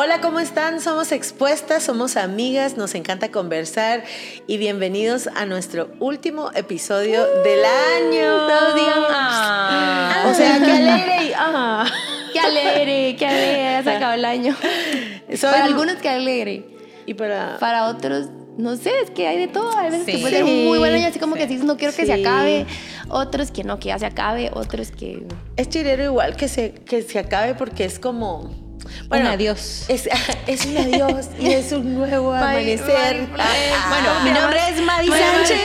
Hola, ¿cómo están? Somos expuestas, somos amigas, nos encanta conversar y bienvenidos a nuestro último episodio del año. Todos digan, ah. O sea, qué alegre y ah. Qué alegre, qué alegre, ha sacado el año. Soy- Para algunos, qué alegre. Y para... Para otros, no sé, es que hay de todo. Hay veces que puede ser un muy buen año, así como que dices, no quiero que se acabe. Otros que no, que ya se acabe. Otros que. Es chilero igual que se, que se acabe porque es como... Un adiós. Es, es un adiós y es un nuevo amanecer. Bueno, mi nombre es Madi Bueno, Sánchez.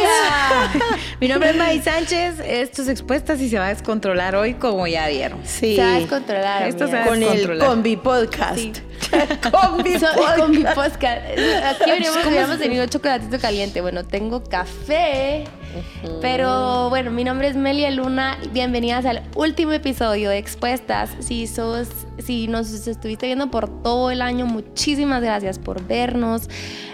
Mi nombre es Madi Sánchez. Esto es expuestas y se va a descontrolar hoy, como ya vieron. Sí. Se va a descontrolar. Esto se amigas. con el. Combi Podcast. Sí. Combi So- Podcast. con mi podcast. Aquí veníamos, hubiéramos tenido chocolatito caliente. Bueno, tengo café. Pero bueno, mi nombre es Melia Luna. Bienvenidas al último episodio de Expuestas. Si sos, si nos estuviste viendo por todo el año, muchísimas gracias por vernos,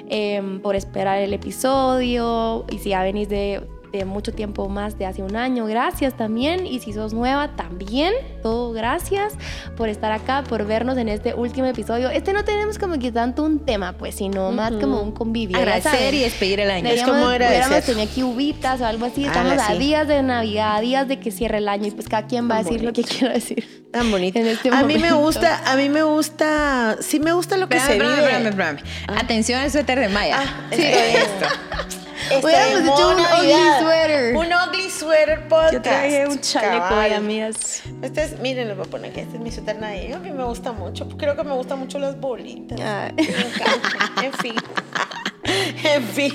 em, por esperar el episodio. Y si ya venís de, de mucho tiempo más de hace un año, gracias también. Y si sos nueva, también, todo gracias por estar acá, por vernos en este último episodio. Este no tenemos como que tanto un tema, pues, sino más como un convivio. Agradecer y despedir el año. Es como agradecer. hubiéramos tenido aquí uvitas o algo así. Ah, Estamos a sí. días de Navidad, a días de que cierre el año y pues cada quien va a Tan decir lo que quiera decir. Tan bonito. En este a mí me momento. gusta, a mí me gusta, sí me gusta lo que Espérame, se espérame, vive. espérame, espérame. Atención al suéter de Maya. Ah, Sí. esto es. Hubiéramos hecho un ugly sweater. Un ugly sweater podcast. Yo traje un chaleco hoy, amigas. Este es, miren, les voy a poner que este es mi suéter navideño. A mí me gusta mucho. Creo que me gustan mucho las bolitas. Ay. Me encanta. En fin. En fin.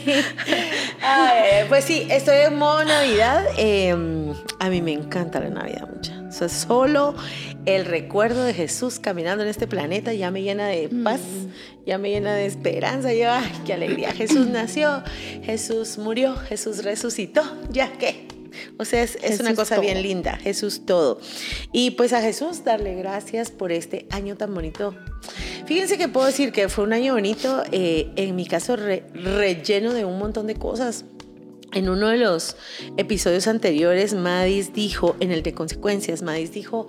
Pues sí, estoy en modo Navidad. Eh, a mí me encanta la Navidad mucho. O sea, solo el recuerdo de Jesús caminando en este planeta ya me llena de paz, ya me llena de esperanza. Yo, ay, qué alegría. Jesús nació, Jesús murió, Jesús resucitó. ¿Ya qué? O sea, es, es una cosa bien linda, Jesús todo. Y pues a Jesús darle gracias por este año tan bonito. Fíjense que puedo decir que fue un año bonito, eh, en mi caso re- relleno de un montón de cosas. En uno de los episodios anteriores, Madis dijo, en el de consecuencias, Madis dijo,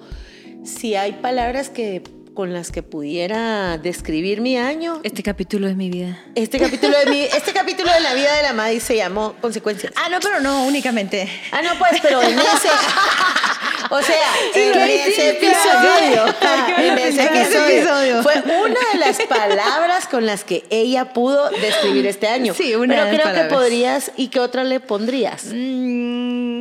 si hay palabras que con las que pudiera describir mi año, Este capítulo es mi vida. este capítulo de mi, este capítulo de la vida de la Madis se llamó consecuencias. Ah, no, pero no, únicamente. Ah, no, pues, pero en ese. O sea, en ¿qué ese episodio. En ese episodio. Fue una de las palabras con las que ella pudo describir este año. Sí, una Pero de las creo que podrías. ¿Y qué otra le pondrías? Mm,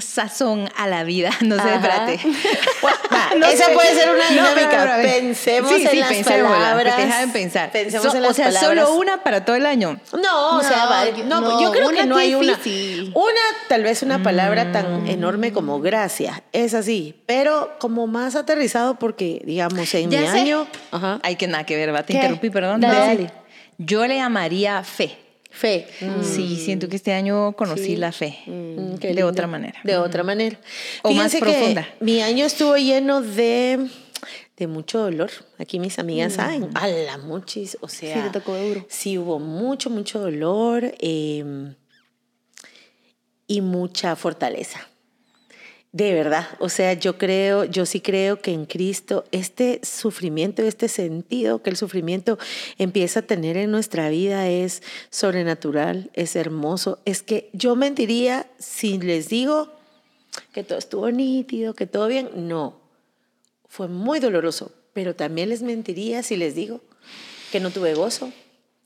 sazón a la vida. No sé, Ajá. espérate. No esa sé. puede ser una No, dinámica. espérame. Pensemos Sí, en sí, las pensémosla, palabras. Déjame pensar. Pensemos So- en las o sea, palabras. solo una para todo el año. No, o sea, No, va- yo- no, no, yo creo que no hay una. difícil. Una, tal vez una palabra Mm. tan enorme como gracia, es así, pero como más aterrizado porque, digamos, en Ya mi sé. año, ajá, Hay que nada que ver, va. Te ¿Qué? interrumpí, perdón. Dale. Yo le llamaría fe. Fe. Sí, siento que este año conocí Sí. la fe. Mm, de lindo. otra manera. De otra manera. O más profunda. que mi año estuvo lleno de, de mucho dolor. Aquí mis amigas Mm. saben. A la muchis, o sea. Sí, te tocó duro. Sí, hubo mucho, mucho dolor eh, y mucha fortaleza. De verdad, o sea, yo creo, yo sí creo que en Cristo este sufrimiento, este sentido que el sufrimiento empieza a tener en nuestra vida es sobrenatural, es hermoso. Es que yo mentiría si les digo que todo estuvo nítido, que todo bien. No, fue muy doloroso, pero también les mentiría si les digo que no tuve gozo,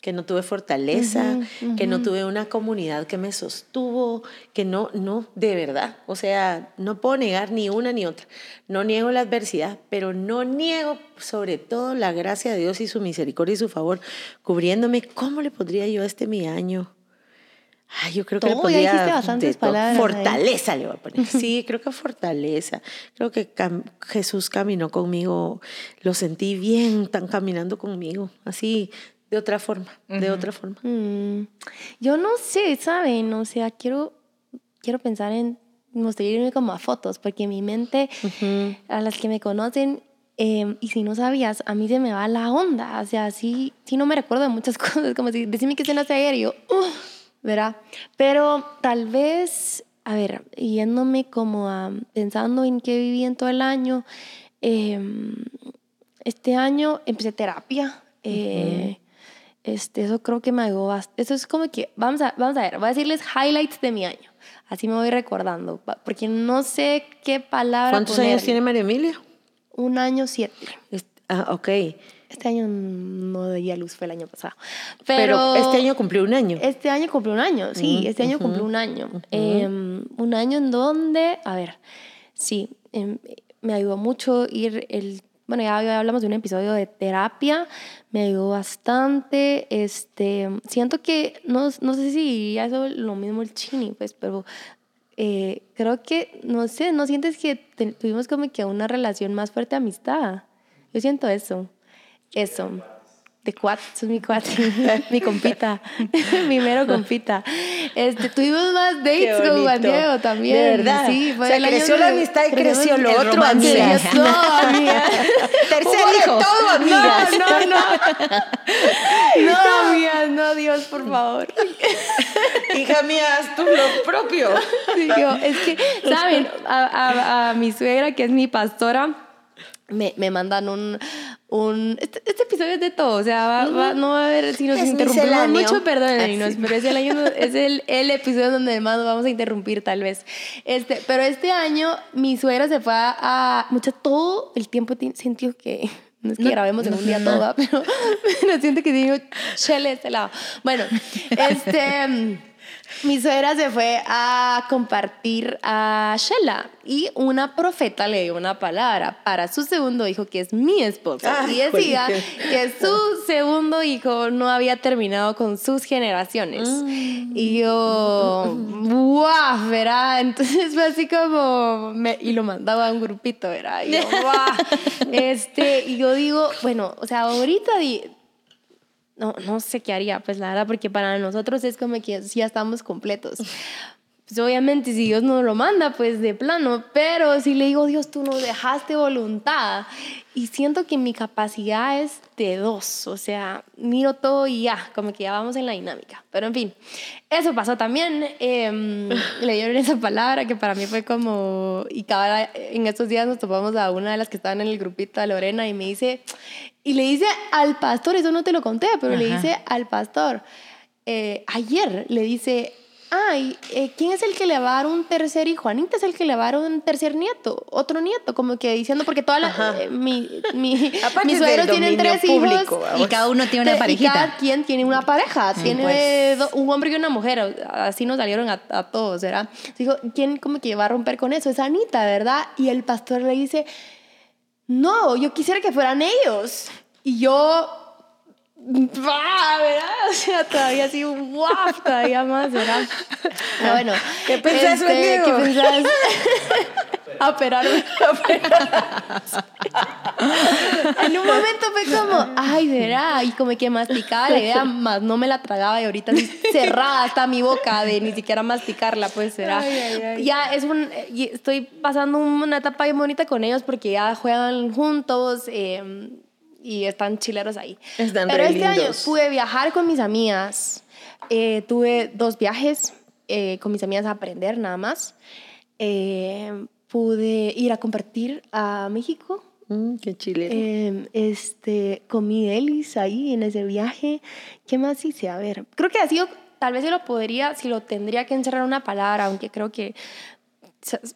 que no tuve fortaleza, que no tuve una comunidad que me sostuvo, que no, no, de verdad. O sea, no puedo negar ni una ni otra. No niego la adversidad, pero no niego sobre todo la gracia de Dios y su misericordia y su favor cubriéndome. ¿Cómo le podría yo a este mi año? Ay, yo creo que le Todo, ya podría dijiste bastantes de palabras ahí. Fortaleza le voy a poner. Sí, creo que fortaleza. Creo que cam- Jesús caminó conmigo, lo sentí bien, tan caminando conmigo, así de otra forma, de otra forma. Mm, Yo no sé, ¿saben? O sea, quiero, quiero pensar en mostrarme como a fotos, porque mi mente, a las que me conocen, eh, y si no sabías, a mí se me va la onda. O sea, sí, sí no me recuerdo de muchas cosas, como si decime que cenaste ayer y yo, "Ugh", ¿verdad? Pero tal vez, a ver, yéndome como a, pensando en qué viví en todo el año, eh, este año empecé terapia Eh, este, eso creo que me ayudó bastante. Eso es como que, vamos a, vamos a ver, voy a decirles highlights de mi año. Así me voy recordando, porque no sé qué palabra ¿Cuántos ponerle. años tiene María Emilia? Un año siete. Ah, ok. Este año no di a luz, fue el año pasado. Pero, Pero, este año cumplió un año. Este año cumplió un año, sí, Mm, este año cumplió un año. Em, un año en donde, a ver, sí, em, me ayudó mucho ir el... Bueno, ya, ya hablamos de un episodio de terapia, me ayudó bastante. Este, siento que, no, no sé si ya es lo mismo el chini, pues, pero eh, creo que, no sé, ¿no sientes que tuvimos como que una relación más fuerte de amistad? Yo siento eso, eso. Cuat, es mi cuat, mi compita, mi mero compita. Este, tuvimos más dates con Juan. Diego también. De verdad. Sí, fue O sea, el año creció la amistad y creció lo otro. Creció, amiga. Tercer hijo. todo, amigas. No, no, no. No, amigas, no, Dios, por favor. Hija mía, haz tú lo propio. Sí, yo, es que, ¿saben? A, a- a mi suegra, que es mi pastora, me, me mandan un... un este, este episodio es de todo, o sea, va- va- no va a haber, si nos Es interrumpimos mucho, perdónenos, Así. pero es el año, es el, el episodio donde más nos vamos a interrumpir tal vez. Este, pero este año mi suegra se fue a, mucho, todo el tiempo ti- sintió que... No es que grabemos en un día todo, ¿va? pero, pero siento que digo, chele este lado. Bueno, este... mm, mi suegra se fue a compartir a Shela y una profeta le dio una palabra para su segundo hijo, que es mi esposo. Ay, y decía que su segundo hijo no había terminado con sus generaciones. Y yo, ¡guau! ¿verdad? Entonces fue así como, me- y lo mandaba a un grupito, ¿verdad? Y yo, ¡guau! Este, y yo digo, bueno, o sea, ahorita di- no, no sé qué haría, pues la verdad, porque para nosotros es como que ya estamos completos. Pues obviamente si Dios nos lo manda, pues de plano, pero si le digo, Dios, tú nos dejaste voluntad y siento que mi capacidad es de dos, o sea, miro todo y ya, como que ya vamos en la dinámica. Pero en fin, eso pasó también, em, le dieron esa palabra que para mí fue como, y cada, en estos días nos topamos a una de las que estaban en el grupito, a Lorena, y me dice, y le dice al pastor, eso no te lo conté, pero le Ajá. dice al pastor, eh, ayer le dice, ay, eh, ¿quién es el que le va a dar un tercer hijo? Anita es el que le va a dar un tercer nieto, otro nieto, como que diciendo, porque toda la, Ajá. eh, mi, mi, mis suegros tienen tres público, hijos. vamos. Y cada uno tiene una parejita. Y cada quien tiene una pareja, tiene pues. do- un hombre y una mujer, así nos salieron a, a todos, ¿verdad? Digo, ¿quién como que va a romper con eso? Es Anita, ¿verdad? Y el pastor le dice, no, yo quisiera que fueran ellos. Y yo, ¡bah! ¿verdad? O sea, todavía así, ¡guau! Todavía más, ¿verdad? Pero bueno. ¿Qué pensás, este? ¿Qué pensás? A operarme. en un momento fue como, ay, verá, y como que masticaba la idea, más no me la tragaba y ahorita cerrada está mi boca de ni siquiera masticarla, pues será. Ya es un, estoy pasando una etapa bien bonita con ellos porque ya juegan juntos eh, y están chileros ahí. Están Pero este año pude viajar con mis amigas, eh, tuve dos viajes eh, con mis amigas a aprender nada más. Eh, pude ir a compartir a México. Mm, qué chile. Eh, este, comí delis ahí en ese viaje. ¿Qué más hice? A ver, creo que ha sido, tal vez yo lo podría, si lo tendría que encerrar en una palabra, aunque creo que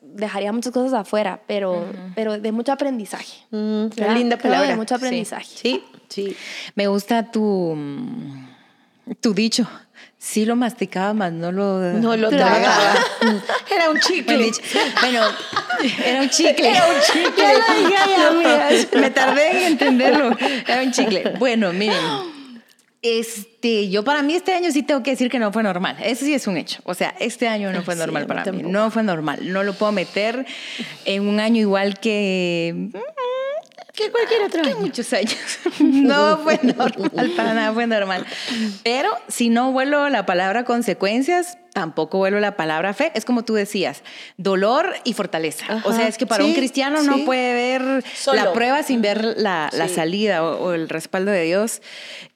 dejaría muchas cosas afuera, pero, pero de mucho aprendizaje. Mm, linda Creo de palabra. mucho aprendizaje. Sí, sí. Me gusta tu, tu dicho. Sí lo masticaba, más no lo... No lo Tragaba. Era un chicle. Bueno, era un chicle. Era un chicle. Ya dije. Me tardé en entenderlo. Era un chicle. Bueno, miren. Este, yo para mí este año sí tengo que decir que no fue normal. Eso sí es un hecho. O sea, este año no fue normal para mí. tampoco. No fue normal. No lo puedo meter en un año igual que Que cualquier otro que año. muchos años. No fue normal, para nada fue normal. Pero si no vuelo la palabra consecuencias, tampoco vuelo la palabra fe. Es como tú decías, dolor y fortaleza. o sea, es que para un Sí, cristiano no puede ver Solo. la prueba sin ver la, la Sí. salida o, o el respaldo de Dios.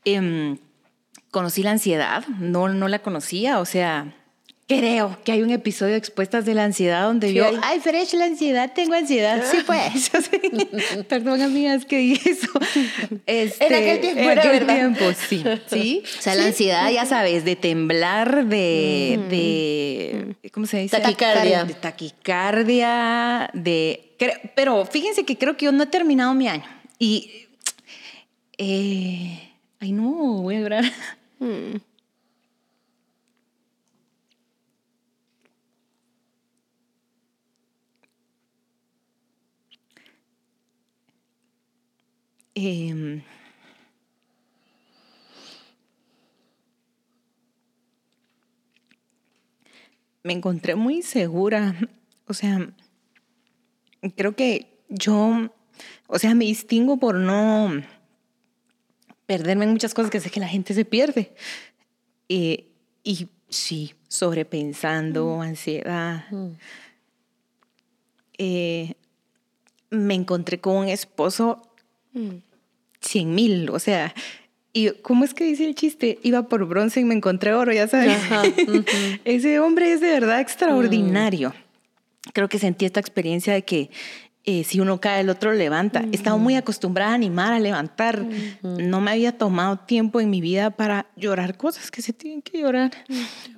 Em, conocí la ansiedad, no, no la conocía, o sea, creo que hay un episodio de Expuestas de la Ansiedad donde yo, hay. ay, Fresh, la ansiedad, tengo ansiedad. Sí, pues. Perdón, amigas, que dije eso. Este, En aquel tiempo en aquel verdad. tiempo, sí. Sí. O sea, la ansiedad, ya sabes, de temblar, de, de ¿cómo se dice? Taquicardia. De taquicardia, de... Pero fíjense que creo que yo no he terminado mi año. Y... eh, ay, no, voy a llorar. Em, me encontré muy segura. O sea, creo que yo, o sea, me distingo por no perderme en muchas cosas que sé que la gente se pierde. Eh, y sí, sobrepensando, ansiedad. Eh, me encontré con un esposo cien mil, o sea, y ¿cómo es que dice el chiste? Iba por bronce y me encontré oro, ya sabes. Ajá. Ese hombre es de verdad extraordinario. Creo que sentí esta experiencia de que eh, si uno cae, el otro levanta. Estaba muy acostumbrada a animar, a levantar. No me había tomado tiempo en mi vida para llorar cosas que se tienen que llorar,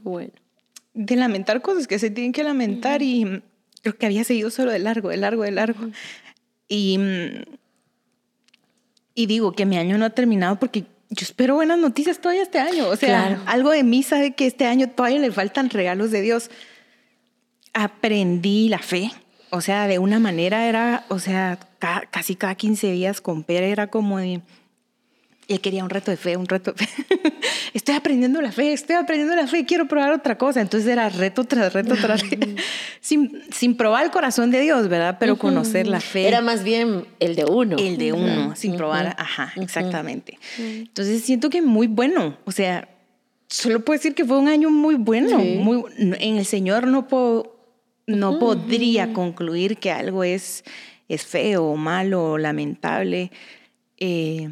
Bueno. de lamentar cosas que se tienen que lamentar y mm, creo que había seguido solo de largo, de largo, de largo. Y, mm, y digo que mi año no ha terminado porque yo espero buenas noticias todavía este año. O sea, Claro. algo de mí sabe que este año todavía le faltan regalos de Dios. Aprendí la fe. O sea, de una manera era, o sea, ca- casi cada 15 días con Pere era como de, él quería un reto de fe, un reto de fe. estoy aprendiendo la fe, estoy aprendiendo la fe, quiero probar otra cosa. Entonces era reto tras reto tras reto. sin, sin probar el corazón de Dios, ¿verdad? Pero conocer la fe. Era más bien el de uno. El de uno, sin probar. Ajá, exactamente. Entonces siento que muy bueno. O sea, solo puedo decir que fue un año muy bueno. Sí. Muy, en el Señor no, puedo, no podría concluir que algo es, es feo o malo o lamentable. Eh,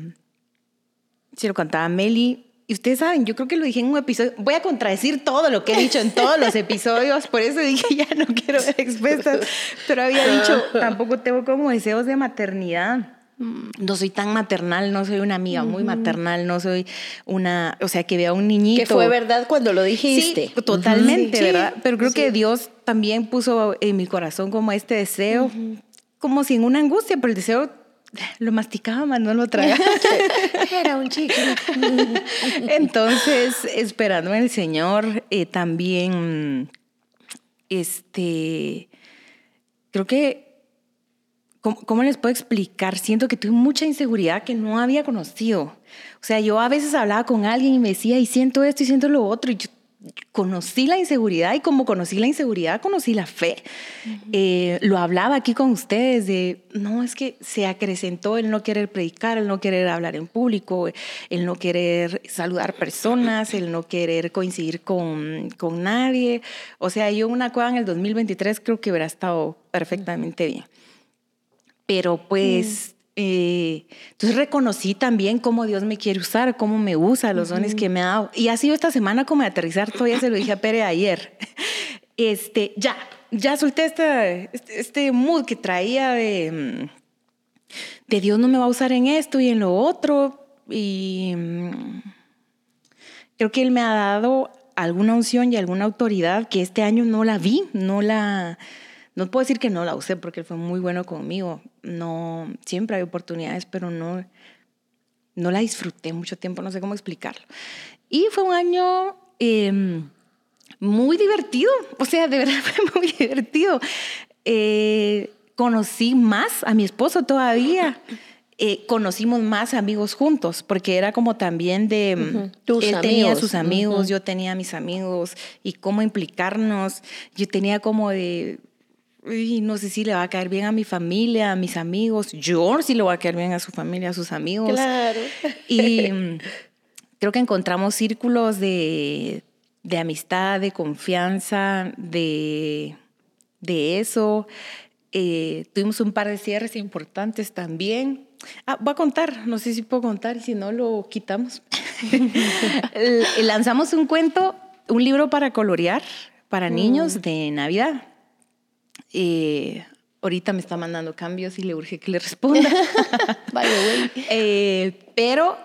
se lo cantaba Meli. Y ustedes saben, yo creo que lo dije en un episodio. Voy a contradecir todo lo que he dicho en todos los episodios, por eso dije ya no quiero ver expuestas. Pero había dicho, tampoco tengo como deseos de maternidad. No soy tan maternal, no soy una amiga muy maternal, no soy una, o sea, que vea a un niñito. Que fue verdad cuando lo dijiste. Sí, totalmente, Sí, ¿verdad? Pero creo sí. que Dios también puso en mi corazón como este deseo, como sin una angustia, pero el deseo lo masticaba, más no lo tragaba. Era un chico. Entonces, esperando en el Señor, eh, también, este, creo que, ¿cómo, cómo les puedo explicar? Siento que tuve mucha inseguridad que no había conocido. O sea, yo a veces hablaba con alguien y me decía, y siento esto y siento lo otro, y yo conocí la inseguridad y como conocí la inseguridad, conocí la fe. Eh, lo hablaba aquí con ustedes de, no, es que se acrecentó el no querer predicar, el no querer hablar en público, el no querer saludar personas, el no querer coincidir con, con nadie. O sea, yo una cueva en el 2023 creo que hubiera estado perfectamente bien. Pero pues... eh, entonces reconocí también cómo Dios me quiere usar, cómo me usa, los dones que me ha dado. Y ha sido esta semana como de aterrizar, todavía se lo dije a Pere ayer. Este, ya, ya solté este, este mood que traía de, mm, de Dios no me va a usar en esto y en lo otro. Y mm, creo que Él me ha dado alguna unción y alguna autoridad que este año no la vi, no la... No puedo decir que no la usé porque él fue muy bueno conmigo. No, siempre hay oportunidades, pero no, no la disfruté mucho tiempo, no sé cómo explicarlo. Y fue un año eh, muy divertido, o sea, de verdad fue muy divertido. Eh, conocí más a mi esposo todavía. Eh, conocimos más amigos juntos, porque era como también de... Ujú. Tus él tenía amigos. sus amigos, Ujú. yo tenía mis amigos, y cómo implicarnos. Yo tenía como de... "Uy, no sé si le va a caer bien a mi familia, a mis amigos. Yo sí le va a caer bien a su familia, a sus amigos. Claro. Y mm, creo que encontramos círculos de, de amistad, de confianza, de, de eso. Eh, tuvimos un par de cierres importantes también. Ah, voy a contar, no sé si puedo contar si no lo quitamos. Lanzamos un cuento, un libro para colorear para niños de Navidad. Eh, ahorita me está mandando cambios y le urge que le responda. By the way. Eh, pero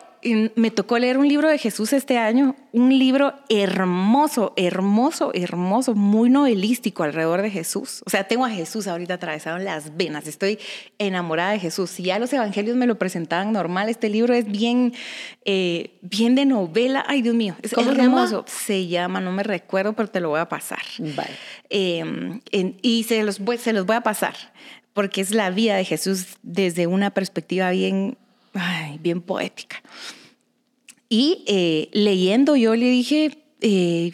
me tocó leer un libro de Jesús este año, un libro hermoso, hermoso, hermoso, muy novelístico alrededor de Jesús. O sea, tengo a Jesús ahorita atravesado en las venas, estoy enamorada de Jesús. Si ya los evangelios me lo presentaban normal, este libro es bien, eh, bien de novela. Ay, Dios mío, es ¿Cómo se hermoso. Se llama, no me recuerdo, pero te lo voy a pasar. Vale. Eh, en- y se los, voy, se los voy a pasar, porque es la vida de Jesús desde una perspectiva bien, ay, bien poética. Y eh, leyendo yo le dije, eh,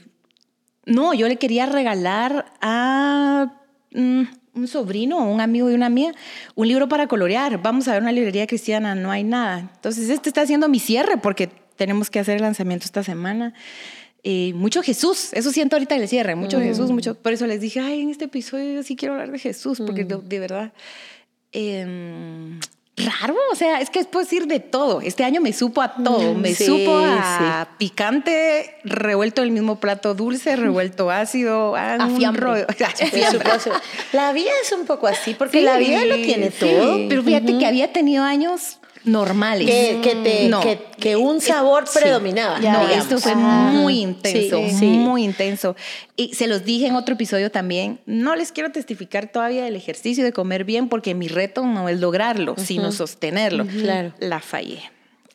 no, yo le quería regalar a mm, un sobrino o un amigo de una mía un libro para colorear. Vamos a ver una librería cristiana, no hay nada. Entonces este está haciendo mi cierre porque tenemos que hacer el lanzamiento esta semana. Eh, mucho Jesús, eso siento ahorita en el cierre, mucho Jesús, mucho. Por eso les dije, ay, en este episodio yo sí quiero hablar de Jesús, porque de, de verdad, em, raro, o sea, es que puedo decir de todo. Este año me supo a todo, me sí, supo a picante, revuelto el mismo plato dulce, revuelto ácido, a, A un fiambre. La vida es un poco así, porque la vida lo tiene todo. Pero fíjate que había tenido años normales. Que, que, te- No. que, que un sabor predominaba. Ya. No, digamos. esto fue Ah. muy intenso, Sí, sí. muy intenso. Y se los dije en otro episodio también, no les quiero testificar todavía del ejercicio de comer bien porque mi reto no es lograrlo, sino sostenerlo. Claro. La fallé.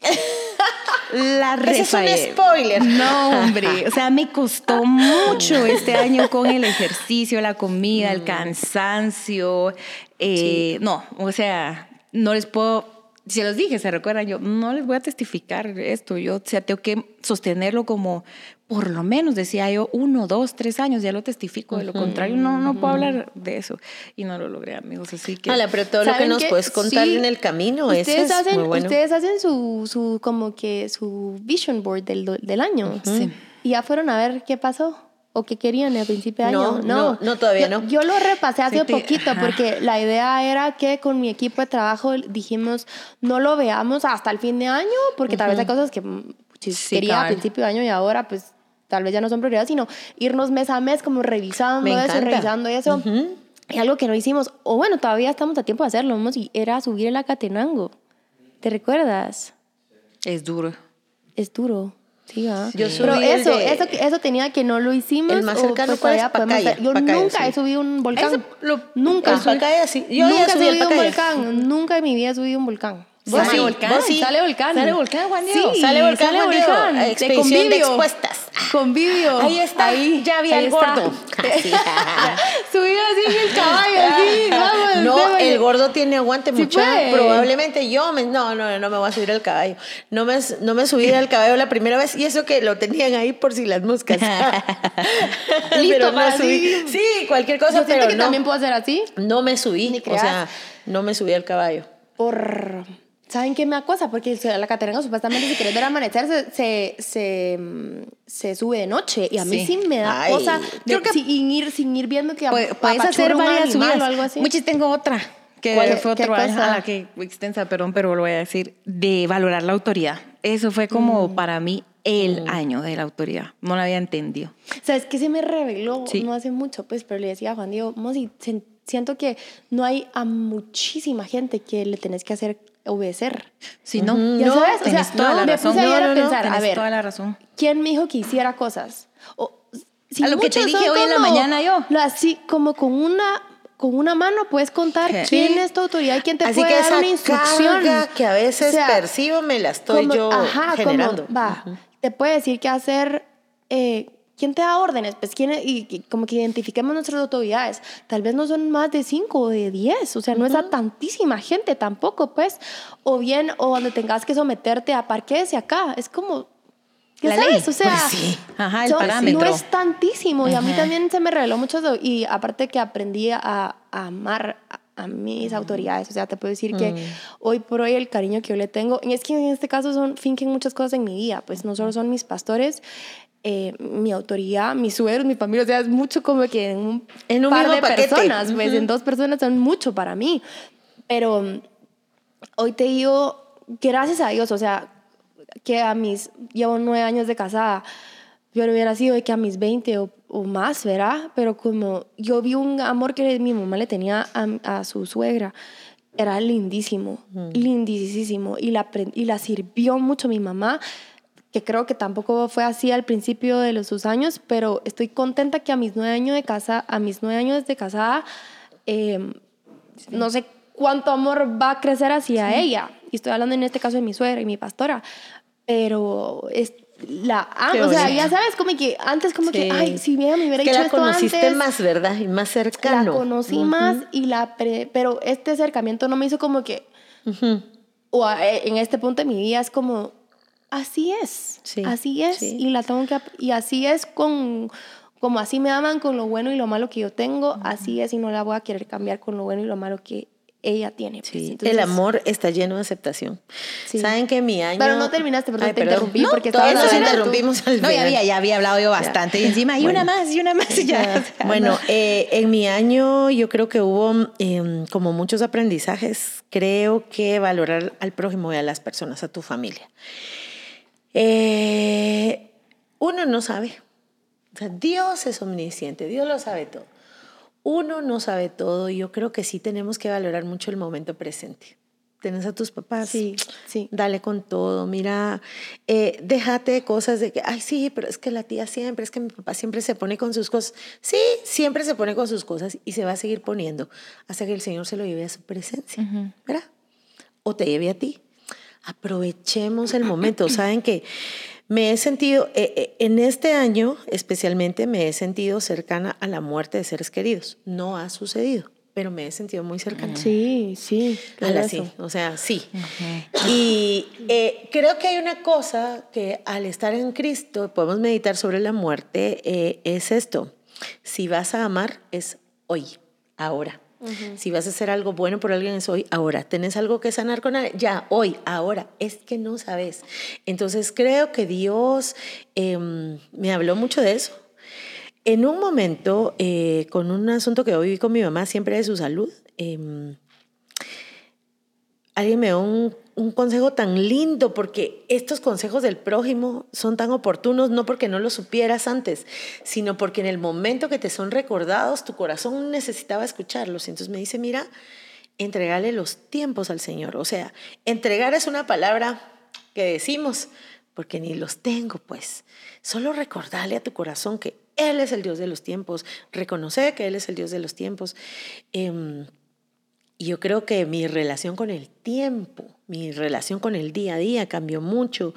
La Ese es un spoiler. No, hombre. O sea, me costó mucho este año con el ejercicio, la comida, Mm. el cansancio. eh, No, o sea, no les puedo. Se los dije, se recuerdan, yo no les voy a testificar esto. Yo, o sea, tengo que sostenerlo como, por lo menos, decía yo, uno, dos, tres años, ya lo testifico. De lo contrario, no, no puedo hablar de eso. Y no lo logré, amigos. Así que. Ala, pero todo lo que ¿Saben nos puedes contar Sí. en el camino, eso Ustedes es hacen, muy bueno. ustedes hacen su, su, como que su vision board del, do- del año. Sí. Y ya fueron a ver qué pasó o qué querían al principio de No, año. no, no, todavía Yo- no. Yo lo repasé hace Sí, te- poquito ajá. porque la idea era que con mi equipo de trabajo dijimos no lo veamos hasta el fin de año porque tal vez hay cosas que mm, si Sí, quería a cabal. principio de año y ahora pues tal vez ya no son prioridad, sino irnos mes a mes como revisando eso, revisando eso. Y algo que no hicimos, o bueno, todavía estamos a tiempo de hacerlo, vamos, y era subir el Acatenango. ¿Te recuerdas? Es duro. Es duro. Sí, ¿ah? Yo Pero subí el eso, de- eso, eso tenía que no lo hicimos. El más cercano, pues, ¿cuál es? todavía podemos Pacaya. Yo Pacaya, nunca sí. he subido un volcán. Ese lo- nunca. Pacaya, sí. Yo nunca he subido un volcán. Nunca en mi vida he subido un volcán. Sale sí, volcán, sí. Sale volcán. Sale volcán, Juan Diego. Sí, Sale volcán, sale Juan Diego. De Expedición de convivio. expuestas. Convivio. Ahí está, ya vi al ahí gordo. Así. Subido así en el caballo, así, vamos. No, el gordo tiene aguante Sí mucha. puede. Probablemente yo me, no, no, no me voy a subir al caballo. No me, no me subí al caballo la primera vez y eso que lo tenían ahí por si las moscas. Listo pero no para subí. Sí, cualquier cosa, pero que no. también puedo hacer así. No me subí, o sea, no me subí al caballo. por... ¿Saben qué me acosa? Porque la Catarina supuestamente si quieres ver amanecer se, se, se, mm, se sube de noche y a mí sí, Sí. me da Ay. cosa de- Creo que- sin, ir, sin ir viendo que Puedes, puedes hacer varias subidas. o algo así. Muchas tengo otra. Que ¿Cuál- fue qué otro año, cosa? a la que extensa, perdón, pero lo voy a decir, de valorar la autoridad. Eso fue como Mm. para mí el año de la autoridad. No lo había entendido. ¿Sabes qué se me reveló Sí. no hace mucho? Pues, pero le decía a Juan Diego, Mosi, siento que no hay a muchísima gente que le tenés que hacer obedecer. Si no, Ya no, sabes, o sea, toda la me razón. puse ayer a No, no, no, pensar, a ver, toda la razón. ¿Quién me dijo que hiciera cosas? O, si A lo que te dije hoy en la mañana yo. Así como con una, con una mano puedes contar Sí. quién es tu autoridad y quién te Así puede que dar esa una instrucción. carga que a veces O sea, percibo me la estoy como- yo ajá, generando. Como, va, te puede decir qué hacer. eh, ¿Quién te da órdenes? Pues quién y, y como que identifiquemos nuestras autoridades. Tal vez no son más de cinco o de diez. O sea, no es a tantísima gente tampoco, pues. O bien, o donde tengas que someterte a parques y acá. Es como. ¿Qué La sabes? ley. O sea, Pues sí. Ajá, el son- parámetro. no es tantísimo. Y a mí también se me reveló mucho eso. Y aparte que aprendí a, a amar a, mis autoridades. O sea, te puedo decir que hoy por hoy el cariño que yo le tengo, y es que en este caso son finquen muchas cosas en mi vida. Pues no solo son mis pastores, eh, mi autoridad, mis suegros, mi familia. O sea, es mucho como que en un, En par de paquete. personas. Pues Ujú. en dos personas son mucho para mí. Pero mm, hoy te digo, gracias a Dios, o sea, que a mis, llevo nueve años de casada, pero hubiera sido de que a mis 20 o, o más, ¿verdad? Pero como yo vi un amor que mi mamá le tenía a, a su suegra, era lindísimo, lindísimo, y la, y la sirvió mucho mi mamá, que creo que tampoco fue así al principio de los, sus años, pero estoy contenta que a mis nueve años de casa, a mis nueve años de casada, eh, no sé cuánto amor va a crecer hacia ella. Y estoy hablando en este caso de mi suegra y mi pastora, pero es, la amo. O sea, ya sabes, como que antes como que, Sí. ay, si ella me hubiera Es que dicho la esto conociste antes, más, ¿verdad? Y más cercano. la conocí Ujú. más y la pre- pero este acercamiento no me hizo como que Ujú. o a- eh, en este punto de mi vida es como así es Sí, así es sí. y la tengo que y así es con como así me aman con lo bueno y lo malo que yo tengo así es y no la voy a querer cambiar con lo bueno y lo malo que ella tiene pues. Sí, Entonces, el amor está lleno de aceptación. Sí. Saben que mi año. Pero no terminaste, perdón, te perdón. interrumpí No, porque todos nos tú. interrumpimos al No, ya había, ya había hablado yo bastante. Y encima, y una más, y una más, y ya. sea, Bueno, no. eh, en mi año yo creo que hubo em, como muchos aprendizajes. Creo que valorar al prójimo y a las personas, a tu familia. Eh, uno no sabe. O sea, Dios es omnisciente, Dios lo sabe todo. Uno no sabe todo y yo creo que sí tenemos que valorar mucho el momento presente. Tienes a tus papás. Sí, sí. Dale con todo, mira, eh, déjate de cosas de que, ay, sí, pero es que la tía siempre, es que mi papá siempre se pone con sus cosas. Sí, siempre se pone con sus cosas y se va a seguir poniendo hasta que el Señor se lo lleve a su presencia, ¿verdad? O te lleve a ti. Aprovechemos el momento. Saben que me he sentido, eh, eh, en este año especialmente, me he sentido cercana a la muerte de seres queridos. No ha sucedido, pero me he sentido muy cercana. sí sí claro eso. sí, o sea, sí. Y eh, creo que hay una cosa que al estar en Cristo podemos meditar sobre la muerte, eh, es esto. Si vas a amar, es hoy, ahora. Si vas a hacer algo bueno por alguien, es hoy, ahora. ¿Tenés algo que sanar con alguien? Ya, hoy, ahora. Es que no sabes. Entonces creo que Dios em, me habló mucho de eso. En un momento, eh, con un asunto que hoy viví con mi mamá, siempre de su salud, em, alguien me dio un, un consejo tan lindo porque estos consejos del prójimo son tan oportunos no porque no los supieras antes, sino porque en el momento que te son recordados tu corazón necesitaba escucharlos. Entonces me dice, mira, entregale los tiempos al Señor. O sea, entregar es una palabra que decimos porque ni los tengo, pues. Solo recordarle a tu corazón que Él es el Dios de los tiempos, reconocer que Él es el Dios de los tiempos. Em, y yo creo que mi relación con el tiempo, mi relación con el día a día cambió mucho.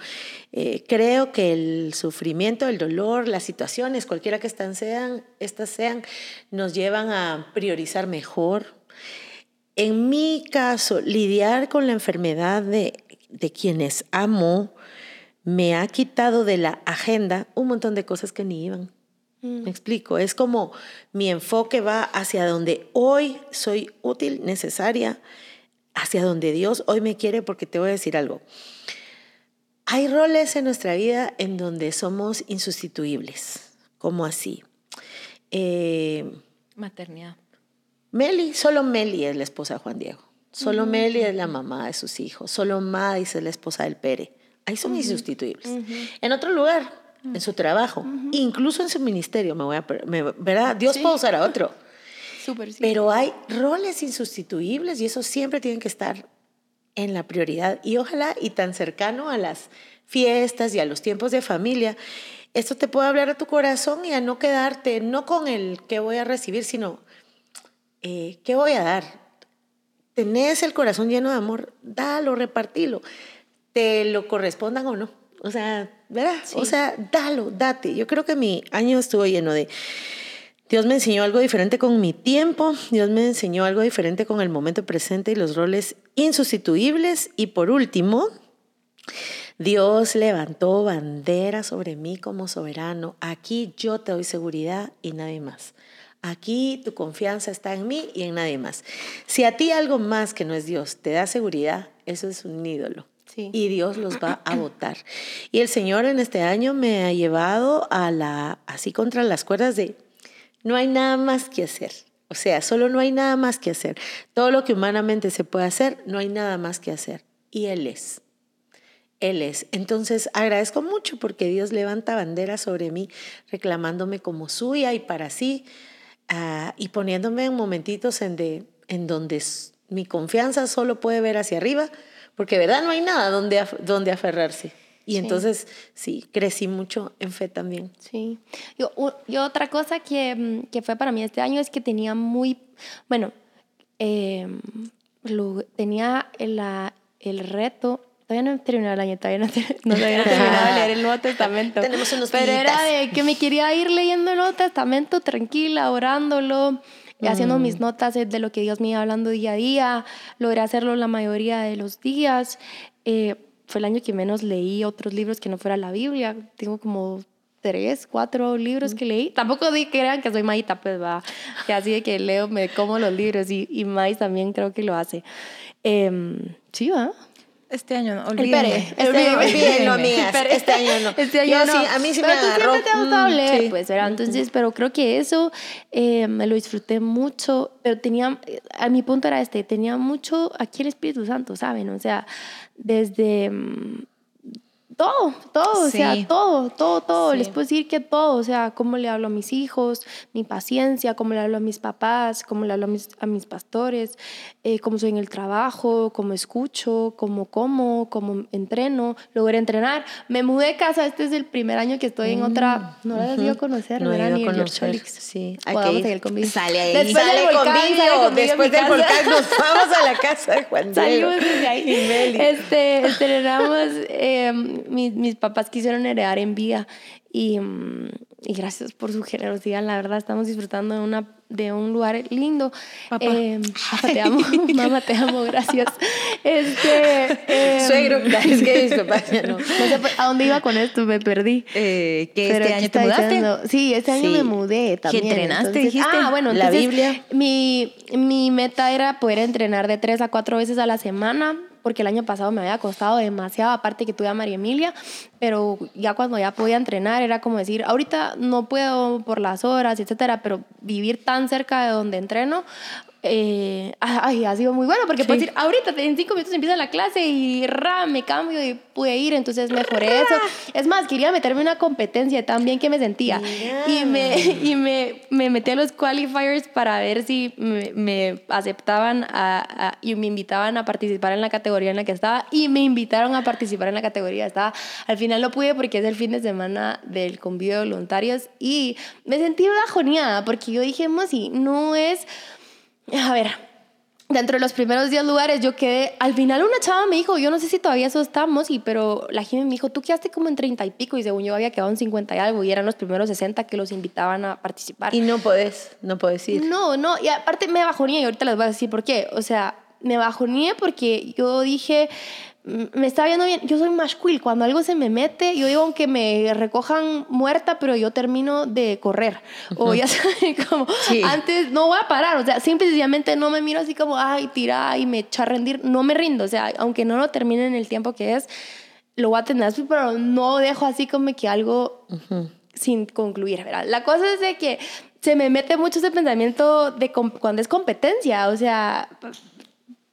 Eh, creo que el sufrimiento, el dolor, las situaciones, cualquiera que están sean, estas sean, nos llevan a priorizar mejor. En mi caso, lidiar con la enfermedad de, de quienes amo me ha quitado de la agenda un montón de cosas que ni iban. Me explico, es como mi enfoque va hacia donde hoy soy útil, necesaria, hacia donde Dios hoy me quiere, porque te voy a decir algo. Hay roles en nuestra vida en donde somos insustituibles, como así. Eh, Maternidad. Meli, solo Meli es la esposa de Juan Diego. Solo Meli es la mamá de sus hijos. Solo Madis es la esposa del Pere. Ahí son insustituibles. En otro lugar, en su trabajo, incluso en su ministerio, me voy a, me- ¿verdad? Dios puede usar a otro. Súper sí. Pero hay roles insustituibles y eso siempre tienen que estar en la prioridad. Y ojalá, y tan cercano a las fiestas y a los tiempos de familia, esto te puede hablar a tu corazón y a no quedarte, no con el qué voy a recibir, sino eh, qué voy a dar. Tenés el corazón lleno de amor, dalo, repartilo, te lo correspondan o no. O sea, ¿verdad? O sea, dalo, date. Yo creo que mi año estuvo lleno de... Dios me enseñó algo diferente con mi tiempo, Dios me enseñó algo diferente con el momento presente y los roles insustituibles. Y por último, Dios levantó bandera sobre mí como soberano. Aquí yo te doy seguridad y nadie más. Aquí tu confianza está en mí y en nadie más. Si a ti algo más que no es Dios te da seguridad, eso es un ídolo. Sí. Y Dios los va a votar. Y el Señor en este año me ha llevado a la, así contra las cuerdas de, no hay nada más que hacer. O sea, solo no hay nada más que hacer. Todo lo que humanamente se puede hacer, no hay nada más que hacer. Y Él es. Él es. Entonces agradezco mucho porque Dios levanta bandera sobre mí, reclamándome como suya y para sí, ah, y poniéndome en momentitos en, de, en donde mi confianza solo puede ver hacia arriba, porque verdad no hay nada donde, donde aferrarse. Y entonces, sí, crecí mucho en fe también. Sí. Yo, otra cosa que, mm, que, fue para mí este año es que tenía muy, bueno, em, tenía el, el reto Todavía no he terminado el año, todavía no, no, todavía no he terminado de leer el Nuevo Testamento. Tenemos unos Pero era de que me quería ir leyendo el Nuevo Testamento tranquila, orándolo, y haciendo mis mm. notas de lo que Dios me iba hablando día a día. Logré hacerlo la mayoría de los días. Eh, fue el año que menos leí otros libros que no fuera la Biblia. Tengo como tres, cuatro libros que leí. Tampoco di crean que soy maíta, pues va. Que así de que leo, me como los libros y, y Mais también creo que lo hace. Eh, sí, va. Este año no, olvídenme. Este año, olvídenlo, amigas. Este año no. Este año no. Sí, a mí sí pero me agarró. siempre te ha gustado mm, leer, pues, ¿verdad? Entonces, pero creo que eso eh, me lo disfruté mucho, pero tenía, a mi punto era este, tenía mucho aquí el Espíritu Santo, ¿saben? O sea, desde todo, todo, o sea, todo, todo, todo. Les puedo decir que todo, o sea, cómo le hablo a mis hijos, mi paciencia, cómo le hablo a mis papás, cómo le hablo a mis, a mis pastores, eh, cómo soy en el trabajo, cómo escucho, cómo como, cómo entreno, logré entrenar. Me mudé de casa, este es el primer año que estoy en otra, mm, no la he ido a conocer, no, era ni el Sí, hay que ir. Sale ahí. Después sale del volcán, sale Después del volcán nos vamos a la casa de Juan Salimos desde ahí. Este, estrenamos... Eh, mis, mis papás quisieron heredar en vida y, mm, y, gracias por su generosidad. La verdad, estamos disfrutando de, una, de un lugar lindo. Papá. Eh, papá te amo. Mamá, te amo. Gracias. Este, eh, Suegro, es que mis papás ya no. no sé a dónde iba con esto, me perdí. Eh, ¿Que este año te mudaste? Diciendo, sí, este año me mudé también. ¿Qué entrenaste, dijiste? Ah, bueno, la Biblia. Mi, mi meta era poder entrenar de tres a cuatro veces a la semana porque el año pasado me había costado demasiado, aparte que tuve a María Emilia, pero ya cuando ya podía entrenar era como decir, ahorita no puedo por las horas, etcétera, pero vivir tan cerca de donde entreno, eh, ay, ha sido muy bueno porque puedes decir, ahorita en cinco minutos empieza la clase y ra, me cambio y pude ir, entonces mejoré eso. Es más, quería meterme en una competencia tan bien que me sentía. Y, me, y me, me, metí a los qualifiers para ver si me, aceptaban a, y me invitaban a participar en la categoría en la que estaba y me invitaron a participar en la categoría. Estaba, al final no pude porque es el fin de semana del convivio de voluntarios y me sentí bajoneada porque yo dije, si no es a ver, dentro de los primeros 10 lugares yo quedé, al final una chava me dijo, yo no sé si todavía eso estamos, y, pero la gente me dijo, tú quedaste como en 30 y pico y según yo había quedado en 50 y algo y eran los primeros 60 que los invitaban a participar. Y no podés, no podés ir. No, no, y aparte me bajonía y ahorita les voy a decir por qué. O sea, me bajonía porque yo dije, me está viendo bien. Yo soy más cool. Cuando algo se me mete, yo digo, aunque me recojan muerta, pero yo termino de correr. O ya saben, como antes no voy a parar. O sea, simple y sencillamente no me miro así como, ay, tira y me echa a rendir. No me rindo. O sea, aunque no lo termine en el tiempo que es, lo voy a tener, pero no dejo así como que algo sin concluir. ¿verdad? La cosa es de que se me mete mucho ese pensamiento de cuando es competencia. O sea,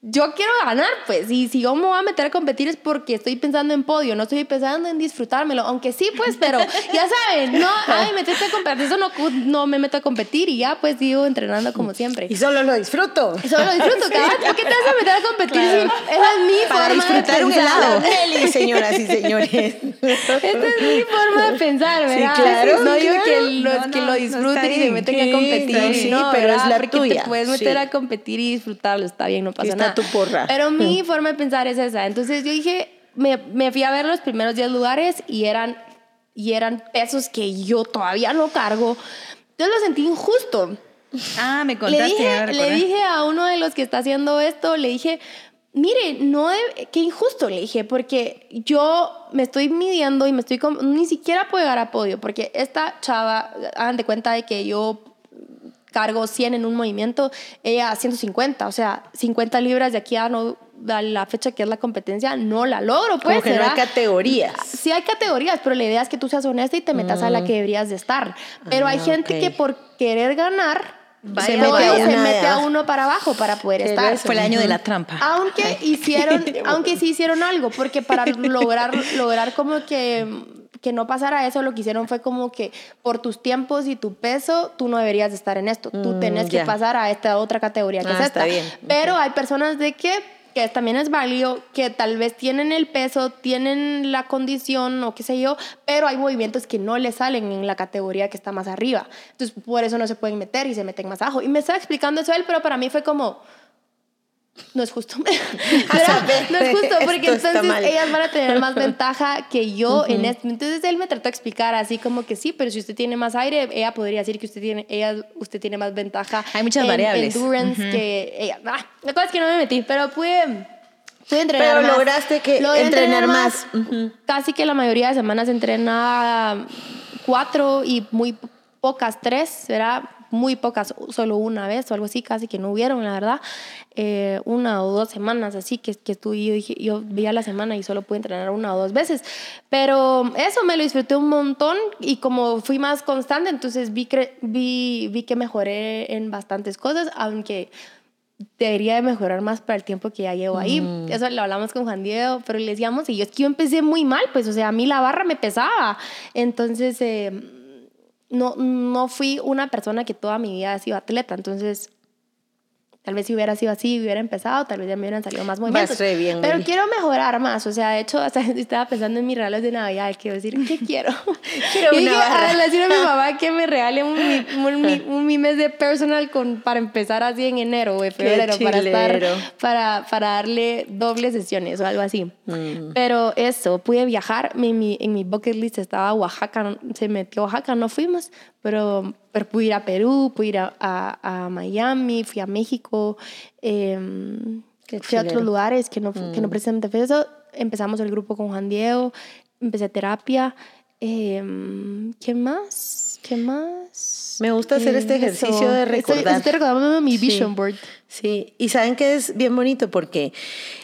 yo quiero ganar, pues, y si yo me voy a meter a competir es porque estoy pensando en podio, no estoy pensando en disfrutármelo, aunque sí, pues, pero ya saben, no, ay, meterte a competir, eso no, no me meto a competir y ya, pues, sigo entrenando como siempre. Y solo lo disfruto. Y solo lo disfruto, ¿por qué te vas a meter a competir? Esa es mi Para forma disfrutar de un helado. Señoras y señores. Esta es mi forma de pensar, ¿verdad? Sí, claro. No digo que los que lo disfruten y se meten a competir, sí, pero es la porque tuya. te puedes meter a competir y disfrutarlo, está bien, no pasa nada tu porra. Pero mi forma de pensar es esa. Entonces yo dije, me, me fui a ver los primeros 10 lugares y eran, y eran pesos que yo todavía no cargo. Entonces lo sentí injusto. Ah, me contaste. Le dije, le dije a uno de los que está haciendo esto, le dije, mire, no, qué injusto, le dije, porque yo me estoy midiendo y me estoy, ni siquiera puedo llegar a podio, porque esta chava, hagan de cuenta de que yo cargo 100 en un movimiento, ella 150, o sea, 50 libras de aquí a, no, la fecha que es la competencia, no la logro, pues. Como que no hay categorías. Sí hay categorías, pero la idea es que tú seas honesta y te metas a la mm. que deberías de estar. Pero hay ah, gente que por querer ganar se, mete, a, se mete a uno para abajo para poder estar. Fue el año de la trampa. Aunque hicieron, aunque sí hicieron algo, porque para lograr, lograr como que que no pasara eso, lo que hicieron fue como que por tus tiempos y tu peso, tú no deberías estar en esto. Tú mm, tenés que pasar a esta otra categoría que es ah, esta. Pero hay personas de que que también es válido, que tal vez tienen el peso, tienen la condición o qué sé yo, pero hay movimientos que no le salen en la categoría que está más arriba. Entonces, por eso no se pueden meter y se meten más abajo. Y me estaba explicando eso él, pero para mí fue como, no es justo. no es justo porque entonces ellas van a tener más ventaja que yo en esto. Entonces él me trató de explicar así como que sí, pero si usted tiene más aire, ella podría decir que usted tiene, ella, usted tiene más ventaja. Hay muchas variables. Endurance que ella. Ah, la cosa es que no me metí, pero pude. Pude entrenar pero lograste que entrenar, más. Casi que la mayoría de semanas entrenaba cuatro y muy pocas tres, ¿verdad? Muy pocas, solo una vez o algo así, casi que no hubieron, la verdad. Eh, una o dos semanas así que, que estuve, yo, dije, yo veía la semana y solo pude entrenar una o dos veces. Pero eso me lo disfruté un montón y como fui más constante, entonces vi, vi, vi que mejoré en bastantes cosas, aunque debería de mejorar más para el tiempo que ya llevo ahí. Mm. Eso lo hablamos con Juan Diego, pero le decíamos, y yo es que yo empecé muy mal, pues, o sea, a mí la barra me pesaba. Entonces, eh, no, no fui una persona que toda mi vida ha sido atleta, entonces Tal vez si hubiera sido así, hubiera empezado, tal vez ya me hubieran salido más movimientos. Bien, pero quiero mejorar más. O sea, de hecho, hasta estaba pensando en mis regalos de Navidad. Quiero decir, ¿qué quiero? quiero y una barra. a decir a mi mamá que me regale un, un, un, mes de personal con, para empezar así en enero o febrero. Para, estar, para, para darle dobles sesiones o algo así. Mm. Pero eso, pude viajar. Mi, mi, en mi bucket list estaba Oaxaca. Se metió Oaxaca, no fuimos. Pero pero pude ir a Perú, pude ir a, a, Miami, fui a México, eh, fui a otros lugares que no, que no mm. precisamente fue eso. Empezamos el grupo con Juan Diego, empecé terapia. Eh, ¿Qué más? ¿Qué más? Me gusta hacer este em, ejercicio de recordar. Estoy, recordando mi vision board. Sí, y saben que es bien bonito porque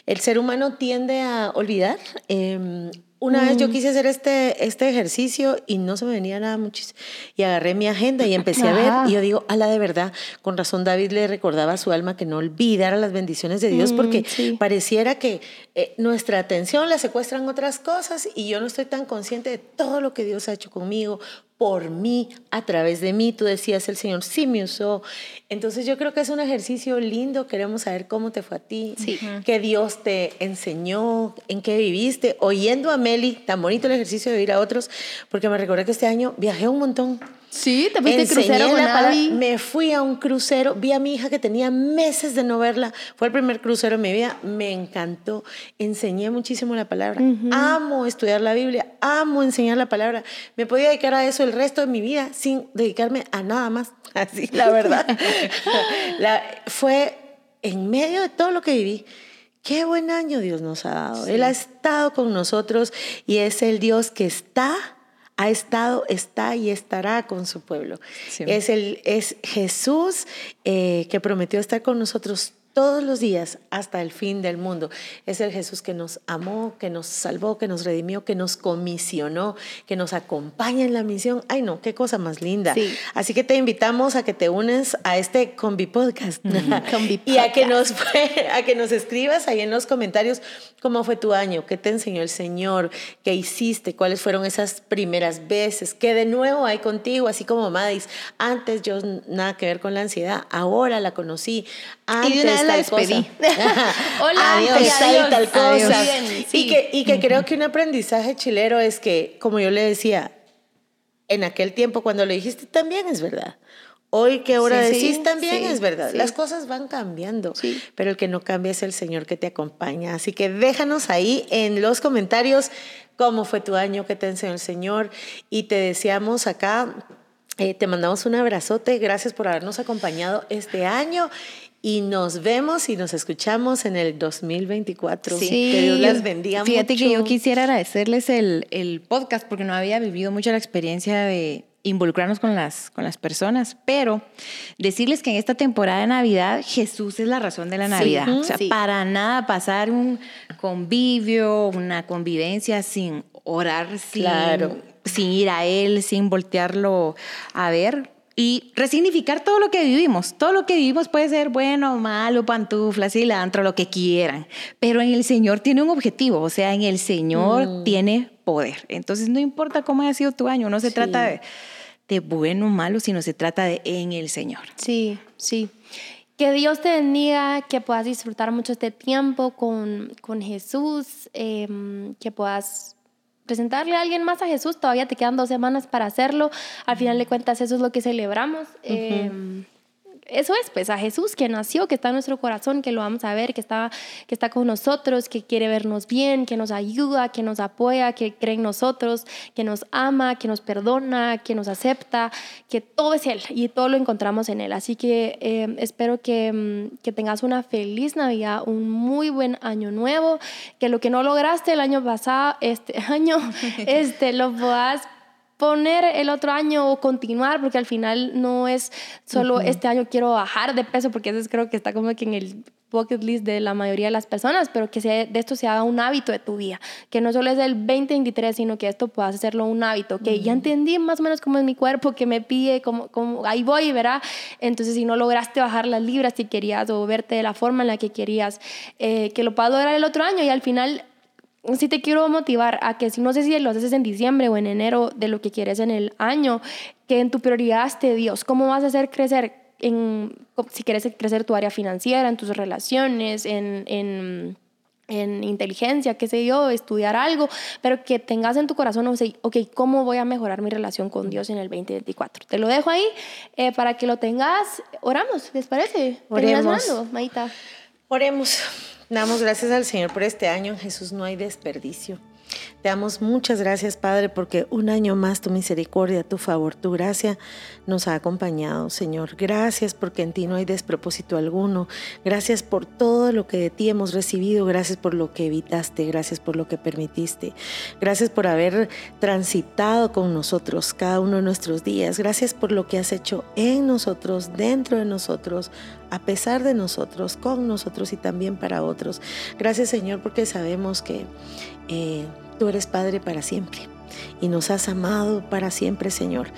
el ser humano tiende a olvidar. Eh, una vez yo mm. quise hacer este, este ejercicio y no se me venía nada muchísimo. Y agarré mi agenda y empecé a ver. Y yo digo, la de verdad, con razón David le recordaba a su alma que no olvidara las bendiciones de Dios, mm, porque pareciera que eh, nuestra atención la secuestran otras cosas y yo no estoy tan consciente de todo lo que Dios ha hecho conmigo, por mí, a través de mí. Tú decías, el Señor sí me usó. Entonces yo creo que es un ejercicio lindo. Queremos saber cómo te fue a ti, sí. qué Dios te enseñó, en qué viviste. Oyendo a Meli, tan bonito el ejercicio de ir a otros, porque me recuerdo que este año viajé un montón. Sí, te fuiste crucero con Me fui a un crucero, vi a mi hija que tenía meses de no verla. Fue el primer crucero en mi vida, me encantó. Enseñé muchísimo la palabra. Amo estudiar la Biblia, amo enseñar la palabra. Me podía dedicar a eso el resto de mi vida sin dedicarme a nada más. Así, la verdad. fue en medio de todo lo que viví. Qué buen año Dios nos ha dado. Él ha estado con nosotros y es el Dios que está ha estado, está y estará con su pueblo. Es, el, es Jesús eh, que prometió estar con nosotros todos los días hasta el fin del mundo. Es el Jesús que nos amó, que nos salvó, que nos redimió, que nos comisionó, que nos acompaña en la misión. Ay, no, qué cosa más linda. Así que te invitamos a que te unes a este Combi Podcast y a que, nos, a que nos escribas ahí en los comentarios cómo fue tu año, qué te enseñó el Señor, qué hiciste, cuáles fueron esas primeras veces, qué de nuevo hay contigo, así como Madis. Antes yo nada que ver con la ansiedad, ahora la conocí. Antes, la despedí. Hola, adiós, tal, cosa. Y que, y que creo que un aprendizaje chilero es que, como yo le decía, en aquel tiempo cuando lo dijiste también es verdad. Hoy que ahora decís también es verdad. Las cosas van cambiando, pero el que no cambia es el Señor que te acompaña. Así que déjanos ahí en los comentarios cómo fue tu año, qué te enseñó el Señor y te deseamos acá. Eh, te mandamos un abrazote, gracias por habernos acompañado este año y nos vemos y nos escuchamos en el 2024. Sí. Que Dios las bendiga Fíjate que yo quisiera agradecerles el, el, podcast porque no había vivido mucho la experiencia de involucrarnos con las, con las personas, pero decirles que en esta temporada de Navidad Jesús es la razón de la Navidad. o sea, para nada pasar un convivio, una convivencia sin orar, sin, sin ir a Él, sin voltearlo a ver y resignificar todo lo que vivimos. Todo lo que vivimos puede ser bueno, malo, pantuflas, cilantro, lo que quieran, pero en el Señor tiene un objetivo, o sea, en el Señor mm. tiene poder. Entonces no importa cómo haya sido tu año, no se trata de, de bueno o malo, sino se trata de en el Señor. Sí, sí. Que Dios te bendiga, que puedas disfrutar mucho este tiempo con, con Jesús, em, que puedas presentarle a alguien más a Jesús. Todavía te quedan dos semanas para hacerlo. Al final de cuentas, eso es lo que celebramos eso es, pues a Jesús que nació, que está en nuestro corazón, que lo vamos a ver, que está, que está con nosotros, que quiere vernos bien, que nos ayuda, que nos apoya, que cree en nosotros, que nos ama, que nos perdona, que nos acepta, que todo es Él y todo lo encontramos en Él. Así que eh, espero que, mm, que tengas una feliz Navidad, un muy buen año nuevo, que lo que no lograste el año pasado, este año, este, lo puedas poner el otro año o continuar, porque al final no es solo este año quiero bajar de peso, porque eso creo que está como que en el bucket list de la mayoría de las personas, pero que de esto se haga un hábito de tu vida, que no solo es el 2023, sino que esto puedas hacerlo un hábito, que ya entendí más o menos cómo es mi cuerpo, que me pide, cómo, cómo, ahí voy, ¿verdad? Entonces, si no lograste bajar las libras si querías o verte de la forma en la que querías, eh, que lo puedas lograr el otro año y al final sí te quiero motivar a que si no sé si lo haces en diciembre o en enero de lo que quieres en el año, que en tu prioridad esté Dios. ¿Cómo vas a hacer crecer en, si quieres crecer tu área financiera, en tus relaciones, en, en, en inteligencia, qué sé yo, estudiar algo, pero que tengas en tu corazón, o sea, ok, ¿cómo voy a mejorar mi relación con Dios en el 2024? Te lo dejo ahí eh, para que lo tengas. Oramos, ¿les parece? Oremos. Maita? Oremos. Damos gracias al Señor por este año. Jesús no hay desperdicio. Te damos muchas gracias, Padre, porque un año más tu misericordia, tu favor, tu gracia nos ha acompañado, Señor. Gracias porque en ti no hay despropósito alguno. Gracias por todo lo que de ti hemos recibido. Gracias por lo que evitaste. Gracias por lo que permitiste. Gracias por haber transitado con nosotros cada uno de nuestros días. Gracias por lo que has hecho en nosotros, dentro de nosotros, a pesar de nosotros, con nosotros y también para otros. Gracias, Señor, porque sabemos que eh, tú eres Padre para siempre y nos has amado para siempre, Señor.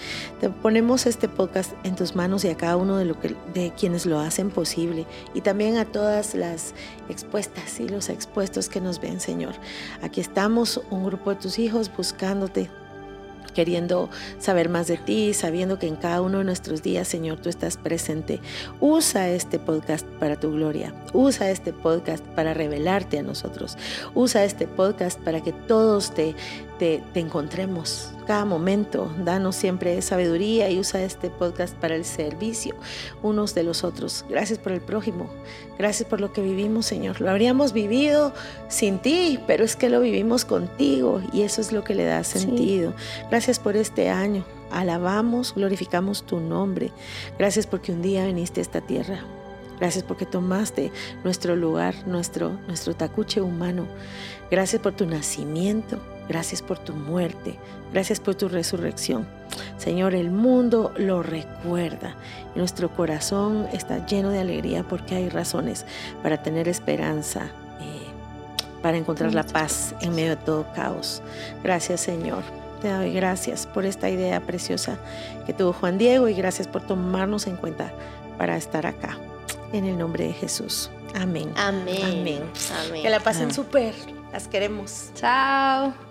Te ponemos este podcast en tus manos y a cada uno de, lo que, de quienes lo hacen posible y también a todas las expuestas y los expuestos que nos ven, Señor. Aquí estamos, un grupo de tus hijos, buscándote queriendo saber más de ti, sabiendo que en cada uno de nuestros días, Señor, tú estás presente. Usa este podcast para tu gloria. Usa este podcast para revelarte a nosotros. Usa este podcast para que todos te, te, encontremos cada momento. Danos siempre sabiduría y usa este podcast para el servicio unos de los otros. Gracias por el prójimo. Gracias por lo que vivimos, Señor. Lo habríamos vivido sin ti, pero es que lo vivimos contigo y eso es lo que le da sentido. Gracias por este año. Alabamos, glorificamos tu nombre. Gracias porque un día viniste a esta tierra. Gracias porque tomaste nuestro lugar, nuestro, nuestro tacuche humano. Gracias por tu nacimiento. Gracias por tu muerte. Gracias por tu resurrección. Señor, el mundo lo recuerda y nuestro corazón está lleno de alegría porque hay razones para tener esperanza, eh, para encontrar la paz en medio de todo caos. Gracias, Señor. Te doy gracias por esta idea preciosa que tuvo Juan Diego y gracias por tomarnos en cuenta para estar acá. En el nombre de Jesús. Amén. Amén. Amén. Que la pasen súper. Las queremos. Chao.